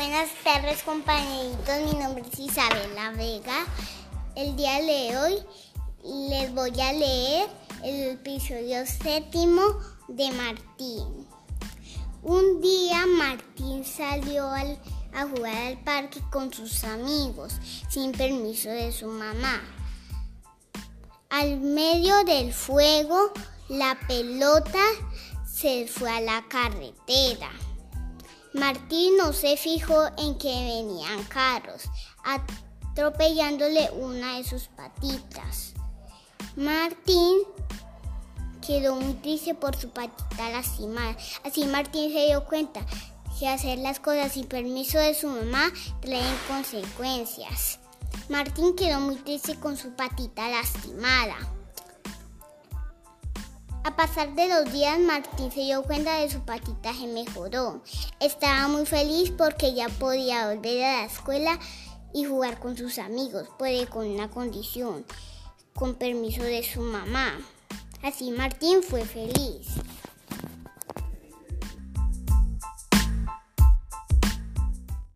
Buenas tardes compañeritos, mi nombre es Isabela Vega. El día de hoy les voy a leer el episodio séptimo de Martín. Un día Martín salió a jugar al parque con sus amigos sin permiso de su mamá. Al medio del fuego, la pelota se fue a la carretera. Martín no se fijó en que venían carros, atropellándole una de sus patitas. Martín quedó muy triste por su patita lastimada. Así Martín se dio cuenta que hacer las cosas sin permiso de su mamá traen consecuencias. Martín quedó muy triste con su patita lastimada. A pasar de los días, Martín se dio cuenta de su patita se mejoró. Estaba muy feliz porque ya podía volver a la escuela y jugar con sus amigos, puede con una condición, con permiso de su mamá. Así Martín fue feliz.